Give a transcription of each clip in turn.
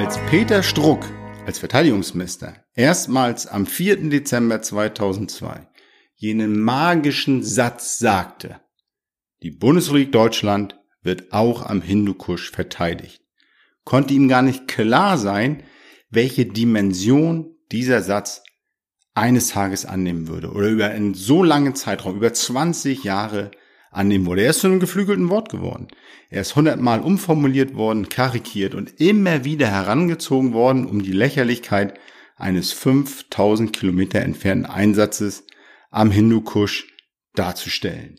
Als Peter Struck als Verteidigungsminister erstmals am 4. Dezember 2002 jenen magischen Satz sagte, die Bundesrepublik Deutschland wird auch am Hindukusch verteidigt, konnte ihm gar nicht klar sein, welche Dimension dieser Satz eines Tages annehmen würde oder über einen so langen Zeitraum, über 20 Jahre annehmen würde. Er ist zu einem geflügelten Wort geworden. Er ist hundertmal umformuliert worden, karikiert und immer wieder herangezogen worden, um die Lächerlichkeit eines 5000 Kilometer entfernten Einsatzes am Hindukusch darzustellen.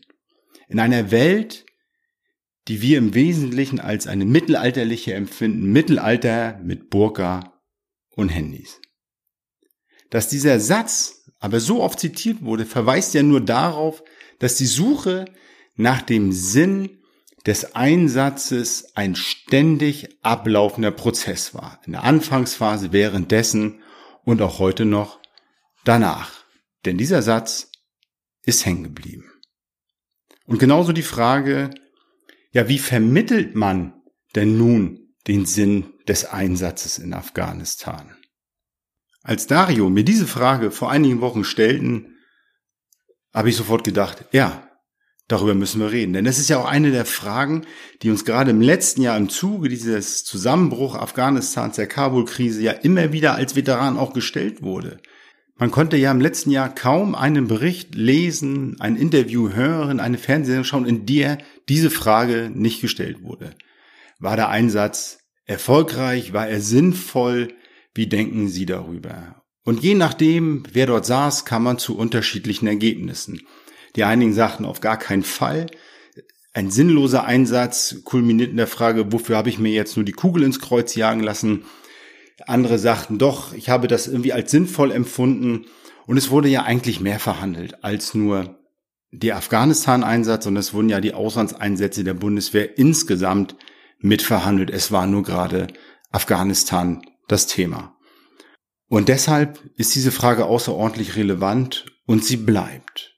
In einer Welt, die wir im Wesentlichen als eine mittelalterliche empfinden, Mittelalter mit Burka und Handys. Dass dieser Satz aber so oft zitiert wurde, verweist ja nur darauf, dass die Suche nach dem Sinn des Einsatzes ein ständig ablaufender Prozess war. In der Anfangsphase, währenddessen und auch heute noch danach. Denn dieser Satz ist hängen geblieben. Und genauso die Frage, ja, wie vermittelt man denn nun den Sinn des Einsatzes in Afghanistan? Als Dario mir diese Frage vor einigen Wochen stellten, habe ich sofort gedacht, ja, Darüber müssen wir reden. Denn das ist ja auch eine der Fragen, die uns gerade im letzten Jahr im Zuge dieses Zusammenbruch Afghanistans, der Kabul-Krise ja immer wieder als Veteran auch gestellt wurde. Man konnte ja im letzten Jahr kaum einen Bericht lesen, ein Interview hören, eine Fernsehsendung schauen, in der diese Frage nicht gestellt wurde. War der Einsatz erfolgreich? War er sinnvoll? Wie denken Sie darüber? Und je nachdem, wer dort saß, kam man zu unterschiedlichen Ergebnissen. Die einigen sagten auf gar keinen Fall. Ein sinnloser Einsatz kulminiert in der Frage, wofür habe ich mir jetzt nur die Kugel ins Kreuz jagen lassen? Andere sagten doch, ich habe das irgendwie als sinnvoll empfunden. Und es wurde ja eigentlich mehr verhandelt als nur der Afghanistan-Einsatz, und es wurden ja die Auslandseinsätze der Bundeswehr insgesamt mitverhandelt. Es war nur gerade Afghanistan das Thema. Und deshalb ist diese Frage außerordentlich relevant und sie bleibt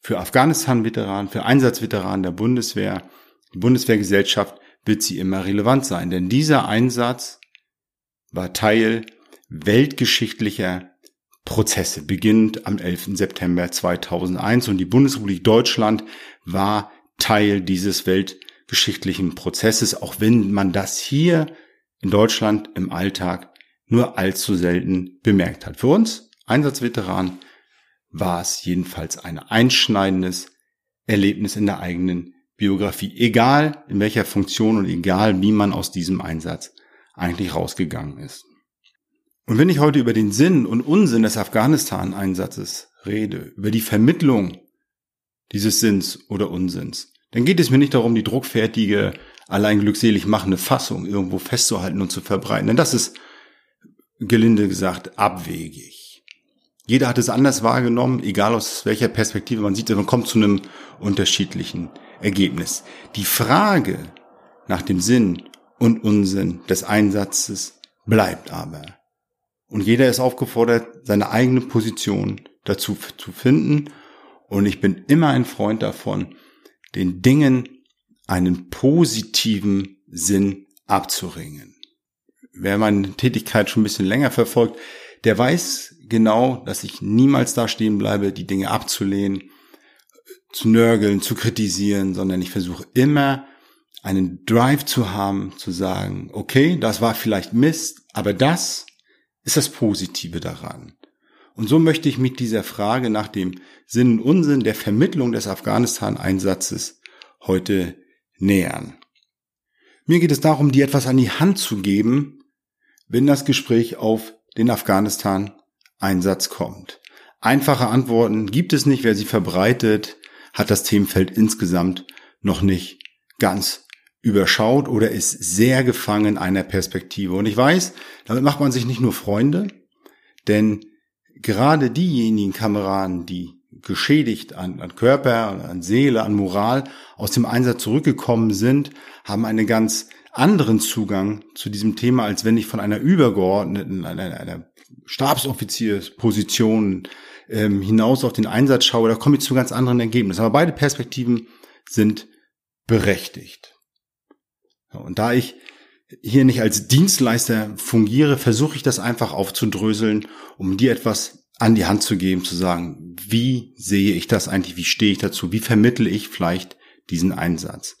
für Afghanistan-Veteranen, für Einsatzveteranen der Bundeswehr, die Bundeswehrgesellschaft wird sie immer relevant sein. Denn dieser Einsatz war Teil weltgeschichtlicher Prozesse, beginnend am 11. September 2001 und die Bundesrepublik Deutschland war Teil dieses weltgeschichtlichen Prozesses, auch wenn man das hier in Deutschland im Alltag nur allzu selten bemerkt hat. Für uns Einsatzveteranen war es jedenfalls ein einschneidendes Erlebnis in der eigenen Biografie, egal in welcher Funktion und egal wie man aus diesem Einsatz eigentlich rausgegangen ist. Und wenn ich heute über den Sinn und Unsinn des Afghanistan-Einsatzes rede, über die Vermittlung dieses Sinns oder Unsinns, dann geht es mir nicht darum, die druckfertige, allein glückselig machende Fassung irgendwo festzuhalten und zu verbreiten, denn das ist gelinde gesagt abwegig. Jeder hat es anders wahrgenommen, egal aus welcher Perspektive man sieht, man kommt zu einem unterschiedlichen Ergebnis. Die Frage nach dem Sinn und Unsinn des Einsatzes bleibt aber. Und jeder ist aufgefordert, seine eigene Position dazu zu finden. Und ich bin immer ein Freund davon, den Dingen einen positiven Sinn abzuringen. Wer meine Tätigkeit schon ein bisschen länger verfolgt, der weiß genau, dass ich niemals da stehen bleibe, die Dinge abzulehnen, zu nörgeln, zu kritisieren, sondern ich versuche immer einen Drive zu haben, zu sagen, okay, das war vielleicht Mist, aber das ist das Positive daran. Und so möchte ich mit dieser Frage nach dem Sinn und Unsinn der Vermittlung des Afghanistan-Einsatzes heute nähern. Mir geht es darum, dir etwas an die Hand zu geben, wenn das Gespräch auf den Afghanistan-Einsatz kommt. Einfache Antworten gibt es nicht. Wer sie verbreitet, hat das Themenfeld insgesamt noch nicht ganz überschaut oder ist sehr gefangen einer Perspektive. Und ich weiß, damit macht man sich nicht nur Freunde, denn gerade diejenigen Kameraden, die geschädigt an, an Körper, an Seele, an Moral aus dem Einsatz zurückgekommen sind, haben eine ganz anderen Zugang zu diesem Thema, als wenn ich von einer übergeordneten, einer, einer Stabsoffiziersposition ähm, hinaus auf den Einsatz schaue, da komme ich zu ganz anderen Ergebnissen. Aber beide Perspektiven sind berechtigt. Und da ich hier nicht als Dienstleister fungiere, versuche ich das einfach aufzudröseln, um dir etwas an die Hand zu geben, zu sagen, wie sehe ich das eigentlich, wie stehe ich dazu, wie vermittle ich vielleicht diesen Einsatz.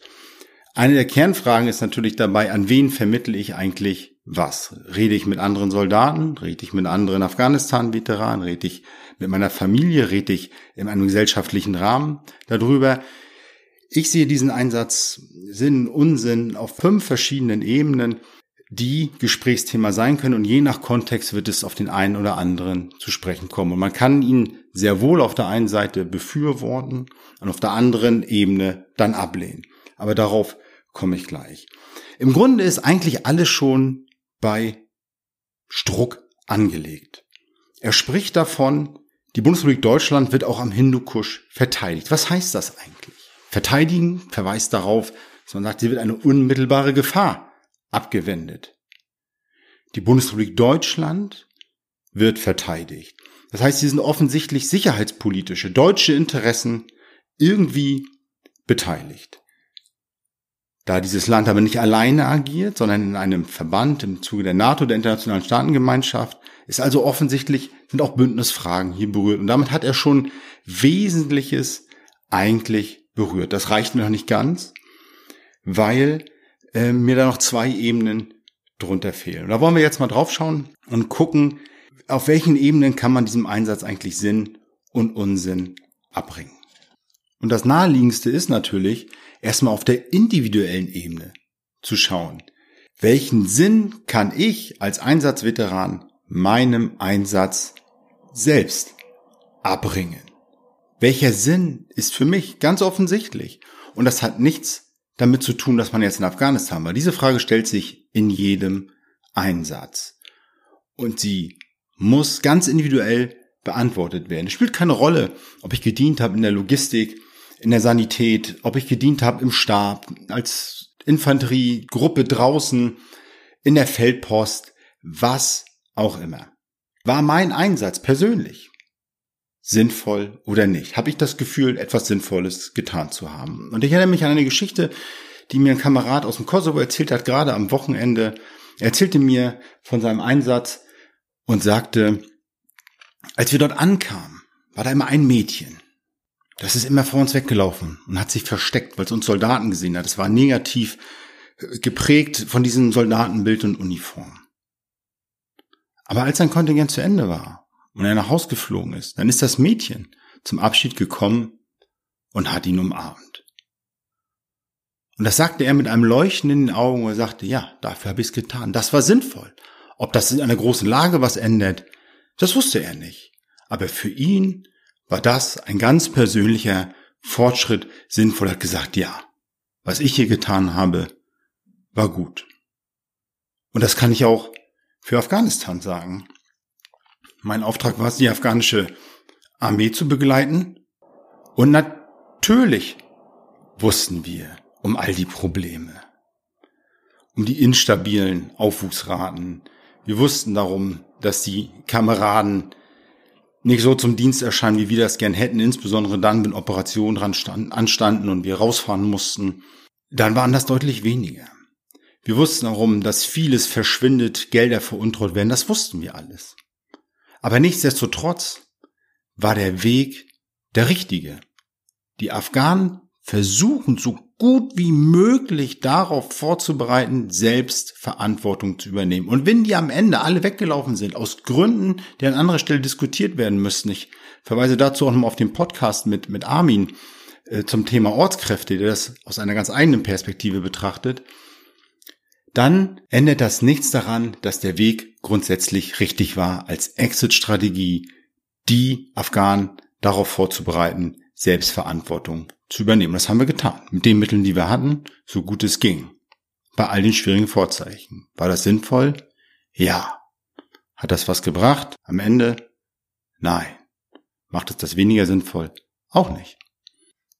Eine der Kernfragen ist natürlich dabei, an wen vermittle ich eigentlich was? Rede ich mit anderen Soldaten? Rede ich mit anderen Afghanistan-Veteranen? Rede ich mit meiner Familie? Rede ich in einem gesellschaftlichen Rahmen darüber? Ich sehe diesen Einsatz Sinn, Unsinn auf fünf verschiedenen Ebenen, die Gesprächsthema sein können und je nach Kontext wird es auf den einen oder anderen zu sprechen kommen. Und man kann ihn sehr wohl auf der einen Seite befürworten und auf der anderen Ebene dann ablehnen. Aber darauf komme ich gleich. Im Grunde ist eigentlich alles schon bei Struck angelegt. Er spricht davon, die Bundesrepublik Deutschland wird auch am Hindukusch verteidigt. Was heißt das eigentlich? Verteidigen verweist darauf, dass man sagt, sie wird eine unmittelbare Gefahr abgewendet. Die Bundesrepublik Deutschland wird verteidigt. Das heißt, sie sind offensichtlich sicherheitspolitische deutsche Interessen irgendwie beteiligt. Da dieses Land aber nicht alleine agiert, sondern in einem Verband im Zuge der NATO, der internationalen Staatengemeinschaft, ist also offensichtlich, sind auch Bündnisfragen hier berührt. Und damit hat er schon Wesentliches eigentlich berührt. Das reicht mir noch nicht ganz, weil äh, mir da noch zwei Ebenen drunter fehlen. Und da wollen wir jetzt mal drauf schauen und gucken, auf welchen Ebenen kann man diesem Einsatz eigentlich Sinn und Unsinn abbringen. Und das naheliegendste ist natürlich, erstmal auf der individuellen Ebene zu schauen. Welchen Sinn kann ich als Einsatzveteran meinem Einsatz selbst abbringen? Welcher Sinn ist für mich ganz offensichtlich? Und das hat nichts damit zu tun, dass man jetzt in Afghanistan war. Diese Frage stellt sich in jedem Einsatz. Und sie muss ganz individuell beantwortet werden. Es spielt keine Rolle, ob ich gedient habe in der Logistik, in der Sanität, ob ich gedient habe im Stab, als Infanteriegruppe draußen, in der Feldpost, was auch immer. War mein Einsatz persönlich sinnvoll oder nicht? Habe ich das Gefühl, etwas Sinnvolles getan zu haben? Und ich erinnere mich an eine Geschichte, die mir ein Kamerad aus dem Kosovo erzählt hat, gerade am Wochenende. Er erzählte mir von seinem Einsatz und sagte, als wir dort ankamen, war da immer ein Mädchen. Das ist immer vor uns weggelaufen und hat sich versteckt, weil es uns Soldaten gesehen hat. Es war negativ äh, geprägt von diesem Soldatenbild und Uniform. Aber als sein Kontingent zu Ende war und er nach Haus geflogen ist, dann ist das Mädchen zum Abschied gekommen und hat ihn umarmt. Und das sagte er mit einem Leuchten in den Augen, er sagte, ja, dafür habe ich es getan. Das war sinnvoll. Ob das in einer großen Lage was ändert, das wusste er nicht. Aber für ihn war das ein ganz persönlicher Fortschritt sinnvoll. Hat gesagt, ja, was ich hier getan habe, war gut. Und das kann ich auch für Afghanistan sagen. Mein Auftrag war es, die afghanische Armee zu begleiten. Und natürlich wussten wir um all die Probleme, um die instabilen Aufwuchsraten. Wir wussten darum, dass die Kameraden nicht so zum Dienst erscheinen, wie wir das gern hätten, insbesondere dann, wenn Operationen dran stand, anstanden und wir rausfahren mussten. Dann waren das deutlich weniger. Wir wussten darum, dass vieles verschwindet, Gelder veruntreut werden, das wussten wir alles. Aber nichtsdestotrotz war der Weg der richtige. Die Afghanen versuchen so gut wie möglich darauf vorzubereiten, selbst Verantwortung zu übernehmen. Und wenn die am Ende alle weggelaufen sind, aus Gründen, die an anderer Stelle diskutiert werden müssen, ich verweise dazu auch nochmal auf den Podcast mit, mit Armin äh, zum Thema Ortskräfte, der das aus einer ganz eigenen Perspektive betrachtet, dann ändert das nichts daran, dass der Weg grundsätzlich richtig war, als Exit-Strategie die Afghanen darauf vorzubereiten, Selbstverantwortung zu übernehmen. Das haben wir getan. Mit den Mitteln, die wir hatten, so gut es ging. Bei all den schwierigen Vorzeichen. War das sinnvoll? Ja. Hat das was gebracht? Am Ende? Nein. Macht es das weniger sinnvoll? Auch nicht.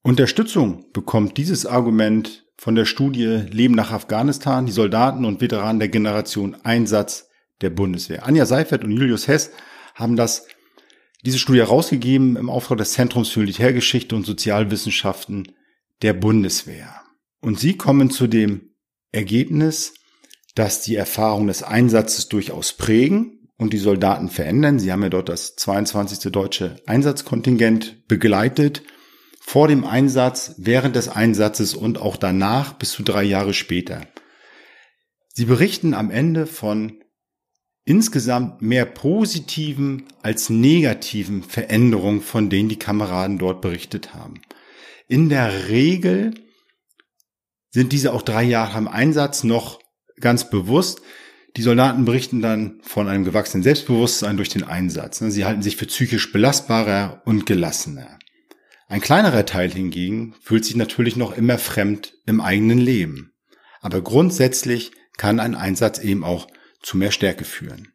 Unterstützung bekommt dieses Argument von der Studie Leben nach Afghanistan, die Soldaten und Veteranen der Generation Einsatz der Bundeswehr. Anja Seifert und Julius Hess haben das, diese Studie herausgegeben im Auftrag des Zentrums für Militärgeschichte und Sozialwissenschaften der Bundeswehr. Und sie kommen zu dem Ergebnis, dass die Erfahrungen des Einsatzes durchaus prägen und die Soldaten verändern. Sie haben ja dort das 22. deutsche Einsatzkontingent begleitet vor dem Einsatz, während des Einsatzes und auch danach bis zu drei Jahre später. Sie berichten am Ende von insgesamt mehr positiven als negativen Veränderungen, von denen die Kameraden dort berichtet haben. In der Regel sind diese auch drei Jahre im Einsatz noch ganz bewusst. Die Soldaten berichten dann von einem gewachsenen Selbstbewusstsein durch den Einsatz. Sie halten sich für psychisch belastbarer und gelassener. Ein kleinerer Teil hingegen fühlt sich natürlich noch immer fremd im eigenen Leben. Aber grundsätzlich kann ein Einsatz eben auch zu mehr Stärke führen.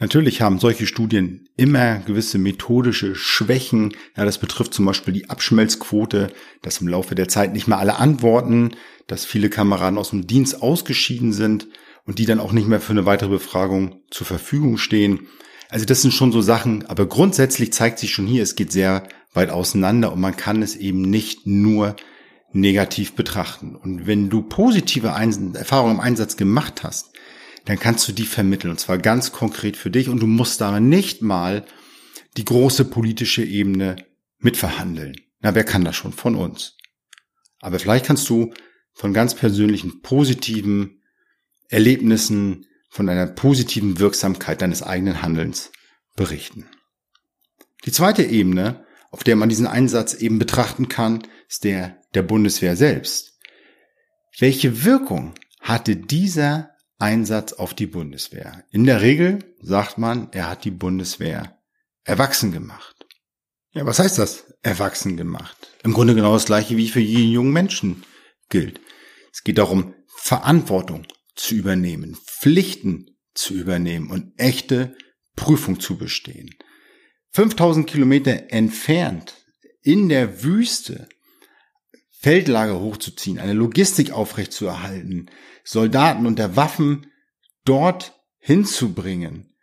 Natürlich haben solche Studien immer gewisse methodische Schwächen. Ja, das betrifft zum Beispiel die Abschmelzquote, dass im Laufe der Zeit nicht mehr alle antworten, dass viele Kameraden aus dem Dienst ausgeschieden sind und die dann auch nicht mehr für eine weitere Befragung zur Verfügung stehen. Also das sind schon so Sachen, aber grundsätzlich zeigt sich schon hier, es geht sehr weit auseinander und man kann es eben nicht nur negativ betrachten. Und wenn du positive Erfahrungen im Einsatz gemacht hast, dann kannst du die vermitteln und zwar ganz konkret für dich und du musst da nicht mal die große politische Ebene mitverhandeln. Na, wer kann das schon von uns? Aber vielleicht kannst du von ganz persönlichen positiven Erlebnissen, von einer positiven Wirksamkeit deines eigenen Handelns berichten. Die zweite Ebene auf der man diesen Einsatz eben betrachten kann, ist der der Bundeswehr selbst. Welche Wirkung hatte dieser Einsatz auf die Bundeswehr? In der Regel sagt man, er hat die Bundeswehr erwachsen gemacht. Ja, was heißt das? Erwachsen gemacht. Im Grunde genau das gleiche wie für jeden jungen Menschen gilt. Es geht darum, Verantwortung zu übernehmen, Pflichten zu übernehmen und echte Prüfung zu bestehen. 5000 Kilometer entfernt in der Wüste Feldlager hochzuziehen, eine Logistik aufrechtzuerhalten, Soldaten unter Waffen dort hinzubringen,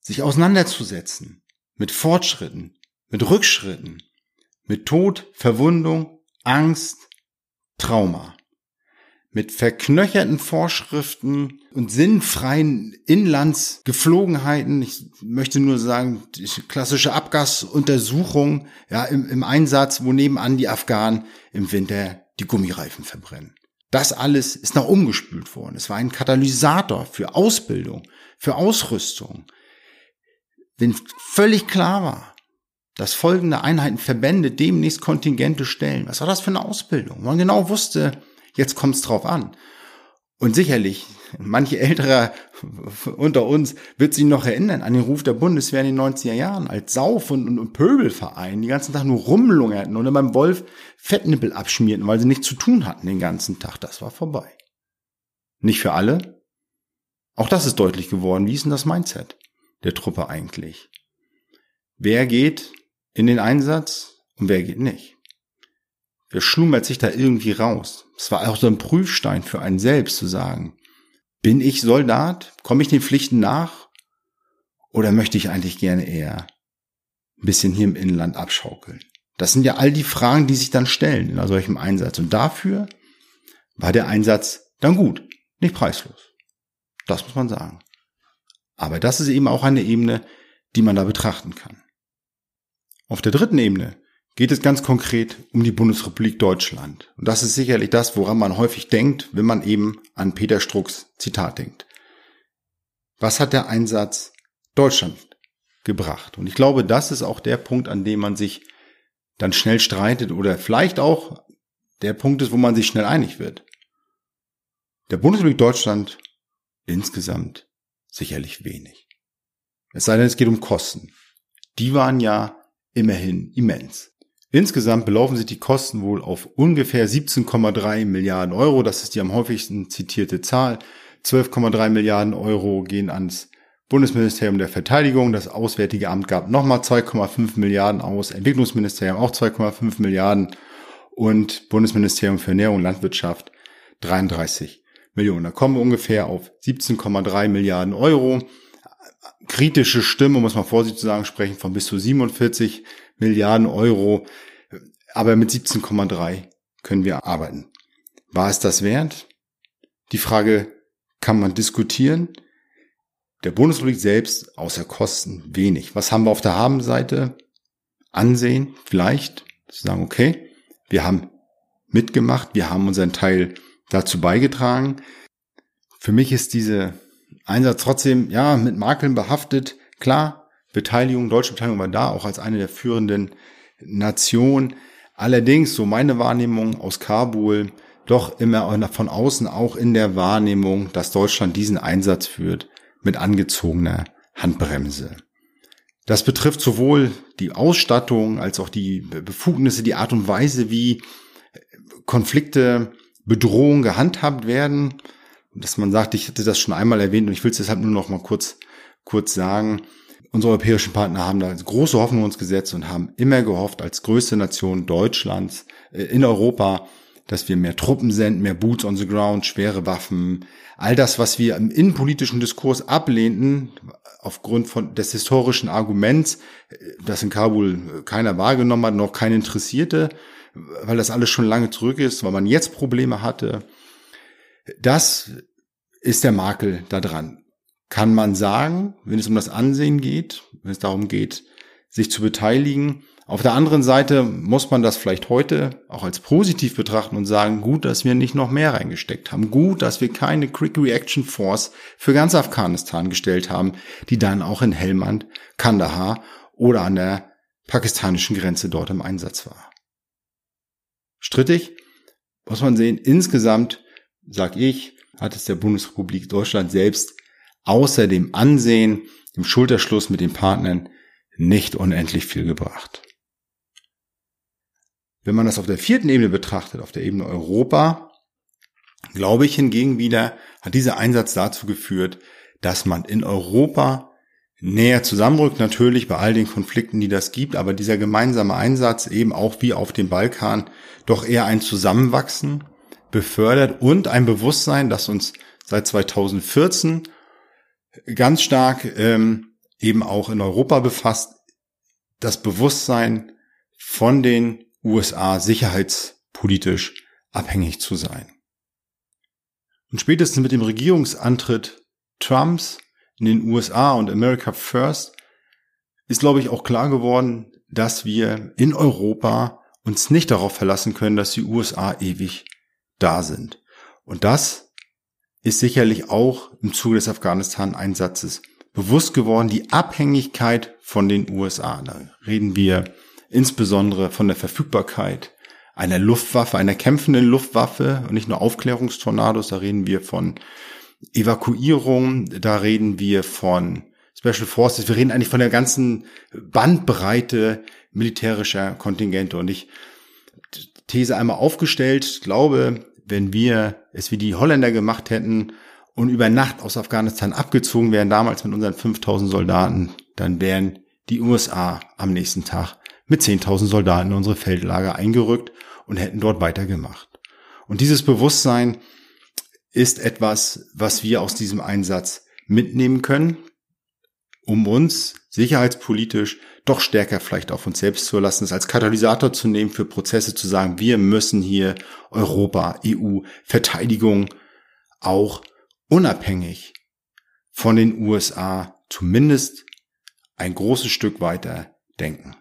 sich auseinanderzusetzen mit Fortschritten, mit Rückschritten, mit Tod, Verwundung, Angst, Trauma mit verknöcherten Vorschriften und sinnfreien Inlandsgeflogenheiten. Ich möchte nur sagen, klassische Abgasuntersuchung ja, im, im Einsatz, wo nebenan die Afghanen im Winter die Gummireifen verbrennen. Das alles ist noch umgespült worden. Es war ein Katalysator für Ausbildung, für Ausrüstung. Wenn völlig klar war, dass folgende Einheiten, Verbände demnächst Kontingente stellen. Was war das für eine Ausbildung? Man genau wusste, Jetzt kommt es drauf an. Und sicherlich, manche Ältere unter uns wird sich noch erinnern an den Ruf der Bundeswehr in den 90er Jahren als Sauf- und, und Pöbelverein, die ganzen Tag nur rumlungerten und beim Wolf Fettnippel abschmierten, weil sie nichts zu tun hatten den ganzen Tag. Das war vorbei. Nicht für alle. Auch das ist deutlich geworden. Wie ist denn das Mindset der Truppe eigentlich? Wer geht in den Einsatz und wer geht nicht? Wer schlummert sich da irgendwie raus? Es war auch so ein Prüfstein für einen selbst zu sagen, bin ich Soldat? Komme ich den Pflichten nach? Oder möchte ich eigentlich gerne eher ein bisschen hier im Inland abschaukeln? Das sind ja all die Fragen, die sich dann stellen in solchem Einsatz. Und dafür war der Einsatz dann gut, nicht preislos. Das muss man sagen. Aber das ist eben auch eine Ebene, die man da betrachten kann. Auf der dritten Ebene geht es ganz konkret um die Bundesrepublik Deutschland. Und das ist sicherlich das, woran man häufig denkt, wenn man eben an Peter Strucks Zitat denkt. Was hat der Einsatz Deutschland gebracht? Und ich glaube, das ist auch der Punkt, an dem man sich dann schnell streitet oder vielleicht auch der Punkt ist, wo man sich schnell einig wird. Der Bundesrepublik Deutschland insgesamt sicherlich wenig. Es sei denn, es geht um Kosten. Die waren ja immerhin immens. Insgesamt belaufen sich die Kosten wohl auf ungefähr 17,3 Milliarden Euro. Das ist die am häufigsten zitierte Zahl. 12,3 Milliarden Euro gehen ans Bundesministerium der Verteidigung. Das Auswärtige Amt gab nochmal 2,5 Milliarden aus. Entwicklungsministerium auch 2,5 Milliarden. Und Bundesministerium für Ernährung und Landwirtschaft 33 Millionen. Da kommen wir ungefähr auf 17,3 Milliarden Euro. Kritische Stimmen, muss man vorsichtig zu sagen, sprechen von bis zu 47 Milliarden Euro. Aber mit 17,3 können wir arbeiten. War es das wert? Die Frage kann man diskutieren. Der Bundesrepublik selbst außer Kosten wenig. Was haben wir auf der Habenseite? Ansehen, vielleicht, zu sagen, okay, wir haben mitgemacht, wir haben unseren Teil dazu beigetragen. Für mich ist diese Einsatz trotzdem, ja, mit Makeln behaftet. Klar, Beteiligung, deutsche Beteiligung war da, auch als eine der führenden Nationen. Allerdings, so meine Wahrnehmung aus Kabul, doch immer von außen auch in der Wahrnehmung, dass Deutschland diesen Einsatz führt mit angezogener Handbremse. Das betrifft sowohl die Ausstattung als auch die Befugnisse, die Art und Weise, wie Konflikte, Bedrohungen gehandhabt werden. Dass man sagt, ich hatte das schon einmal erwähnt und ich will es deshalb nur noch mal kurz, kurz sagen. Unsere europäischen Partner haben da große Hoffnung uns gesetzt und haben immer gehofft, als größte Nation Deutschlands äh, in Europa, dass wir mehr Truppen senden, mehr Boots on the ground, schwere Waffen, all das, was wir im innenpolitischen Diskurs ablehnten, aufgrund von des historischen Arguments, das in Kabul keiner wahrgenommen hat, noch kein Interessierte, weil das alles schon lange zurück ist, weil man jetzt Probleme hatte. Das ist der Makel daran. Kann man sagen, wenn es um das Ansehen geht, wenn es darum geht, sich zu beteiligen, auf der anderen Seite muss man das vielleicht heute auch als positiv betrachten und sagen, gut, dass wir nicht noch mehr reingesteckt haben. Gut, dass wir keine Quick Reaction Force für ganz Afghanistan gestellt haben, die dann auch in Helmand, Kandahar oder an der pakistanischen Grenze dort im Einsatz war. Strittig muss man sehen, insgesamt, sag ich, hat es der Bundesrepublik Deutschland selbst außer dem Ansehen, dem Schulterschluss mit den Partnern nicht unendlich viel gebracht. Wenn man das auf der vierten Ebene betrachtet, auf der Ebene Europa, glaube ich hingegen wieder, hat dieser Einsatz dazu geführt, dass man in Europa näher zusammenrückt, natürlich bei all den Konflikten, die das gibt, aber dieser gemeinsame Einsatz eben auch wie auf dem Balkan doch eher ein Zusammenwachsen befördert und ein Bewusstsein, das uns seit 2014 ganz stark ähm, eben auch in Europa befasst, das Bewusstsein von den USA sicherheitspolitisch abhängig zu sein. Und spätestens mit dem Regierungsantritt Trumps in den USA und America First ist, glaube ich, auch klar geworden, dass wir in Europa uns nicht darauf verlassen können, dass die USA ewig da sind. Und das ist sicherlich auch im Zuge des Afghanistan-Einsatzes bewusst geworden, die Abhängigkeit von den USA. Da reden wir insbesondere von der Verfügbarkeit einer Luftwaffe, einer kämpfenden Luftwaffe und nicht nur Aufklärungstornados, da reden wir von Evakuierung, da reden wir von Special Forces, wir reden eigentlich von der ganzen Bandbreite militärischer Kontingente. Und ich These einmal aufgestellt, glaube, wenn wir es wie die Holländer gemacht hätten und über Nacht aus Afghanistan abgezogen wären, damals mit unseren 5000 Soldaten, dann wären die USA am nächsten Tag mit 10.000 Soldaten in unsere Feldlager eingerückt und hätten dort weitergemacht. Und dieses Bewusstsein ist etwas, was wir aus diesem Einsatz mitnehmen können, um uns sicherheitspolitisch doch stärker vielleicht auf uns selbst zu lassen, es als Katalysator zu nehmen für Prozesse zu sagen, wir müssen hier Europa, EU, Verteidigung auch unabhängig von den USA zumindest ein großes Stück weiter denken.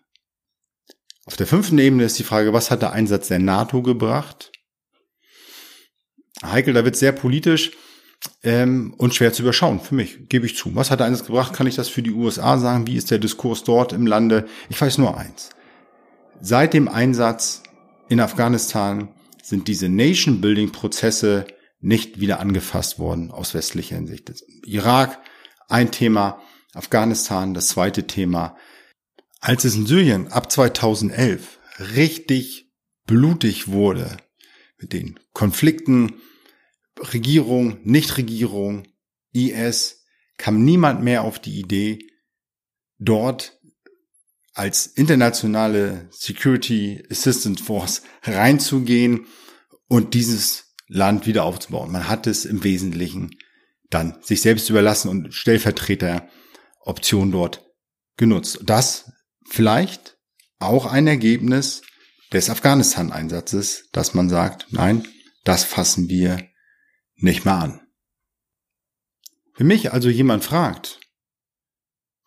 Auf der fünften Ebene ist die Frage, was hat der Einsatz der NATO gebracht? Heikel, da wird sehr politisch ähm, und schwer zu überschauen, für mich, gebe ich zu. Was hat Einsatz gebracht? Kann ich das für die USA sagen? Wie ist der Diskurs dort im Lande? Ich weiß nur eins. Seit dem Einsatz in Afghanistan sind diese Nation-Building-Prozesse nicht wieder angefasst worden aus westlicher Hinsicht. Irak, ein Thema, Afghanistan, das zweite Thema, als es in Syrien ab 2011 richtig blutig wurde mit den Konflikten, Regierung, Nichtregierung, IS, kam niemand mehr auf die Idee, dort als internationale Security Assistance Force reinzugehen und dieses Land wieder aufzubauen. Man hat es im Wesentlichen dann sich selbst überlassen und Stellvertreter Option dort genutzt. Das vielleicht auch ein Ergebnis des Afghanistan-Einsatzes, dass man sagt, nein, das fassen wir nicht mehr an. Wenn mich also jemand fragt,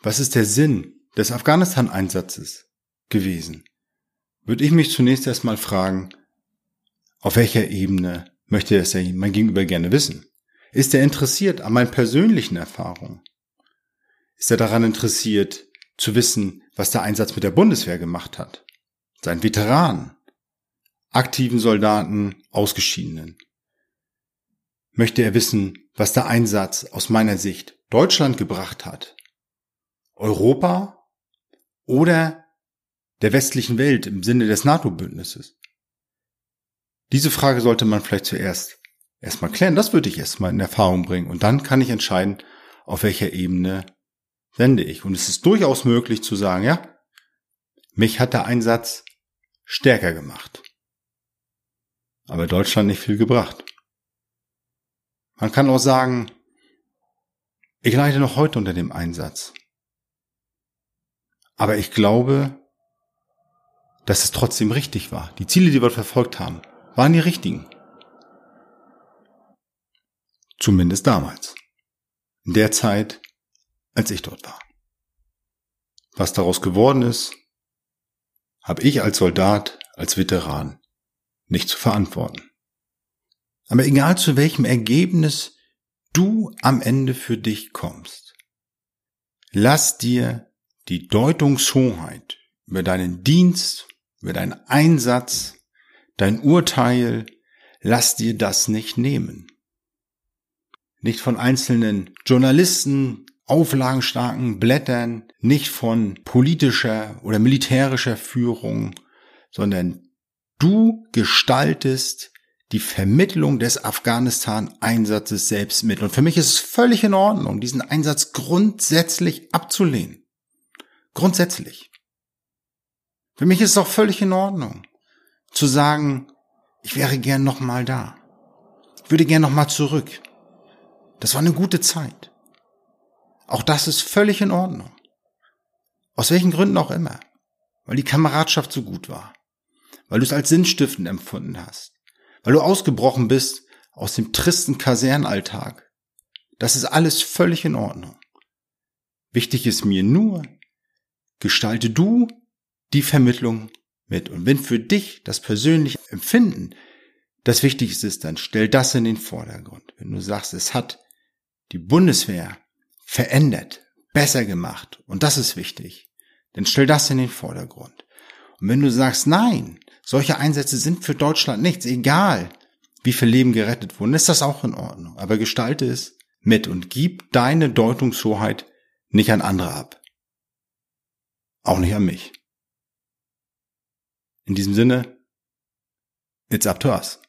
was ist der Sinn des Afghanistan-Einsatzes gewesen, würde ich mich zunächst erstmal fragen, auf welcher Ebene möchte es mein Gegenüber gerne wissen? Ist er interessiert an meinen persönlichen Erfahrungen? Ist er daran interessiert zu wissen, was der Einsatz mit der Bundeswehr gemacht hat? Sein Veteran, aktiven Soldaten, Ausgeschiedenen. Möchte er wissen, was der Einsatz aus meiner Sicht Deutschland gebracht hat? Europa oder der westlichen Welt im Sinne des NATO-Bündnisses? Diese Frage sollte man vielleicht zuerst erstmal klären. Das würde ich erstmal in Erfahrung bringen. Und dann kann ich entscheiden, auf welcher Ebene sende ich. Und es ist durchaus möglich zu sagen, ja, mich hat der Einsatz stärker gemacht aber Deutschland nicht viel gebracht. Man kann auch sagen, ich leide noch heute unter dem Einsatz. Aber ich glaube, dass es trotzdem richtig war. Die Ziele, die wir verfolgt haben, waren die richtigen. Zumindest damals. In der Zeit, als ich dort war. Was daraus geworden ist, habe ich als Soldat, als Veteran nicht zu verantworten. Aber egal zu welchem Ergebnis du am Ende für dich kommst, lass dir die Deutungshoheit über deinen Dienst, über deinen Einsatz, dein Urteil, lass dir das nicht nehmen. Nicht von einzelnen Journalisten, auflagenstarken Blättern, nicht von politischer oder militärischer Führung, sondern Du gestaltest die Vermittlung des Afghanistan-Einsatzes selbst mit. Und für mich ist es völlig in Ordnung, diesen Einsatz grundsätzlich abzulehnen. Grundsätzlich. Für mich ist es auch völlig in Ordnung, zu sagen, ich wäre gern nochmal da. Ich würde gern nochmal zurück. Das war eine gute Zeit. Auch das ist völlig in Ordnung. Aus welchen Gründen auch immer. Weil die Kameradschaft so gut war weil du es als sinnstiftend empfunden hast, weil du ausgebrochen bist aus dem tristen Kasernalltag. Das ist alles völlig in Ordnung. Wichtig ist mir nur, gestalte du die Vermittlung mit. Und wenn für dich das persönliche Empfinden das Wichtigste ist, dann stell das in den Vordergrund. Wenn du sagst, es hat die Bundeswehr verändert, besser gemacht und das ist wichtig, dann stell das in den Vordergrund. Und wenn du sagst, nein, solche Einsätze sind für Deutschland nichts, egal wie viel Leben gerettet wurden, ist das auch in Ordnung. Aber gestalte es mit und gib deine Deutungshoheit nicht an andere ab. Auch nicht an mich. In diesem Sinne, it's up to us.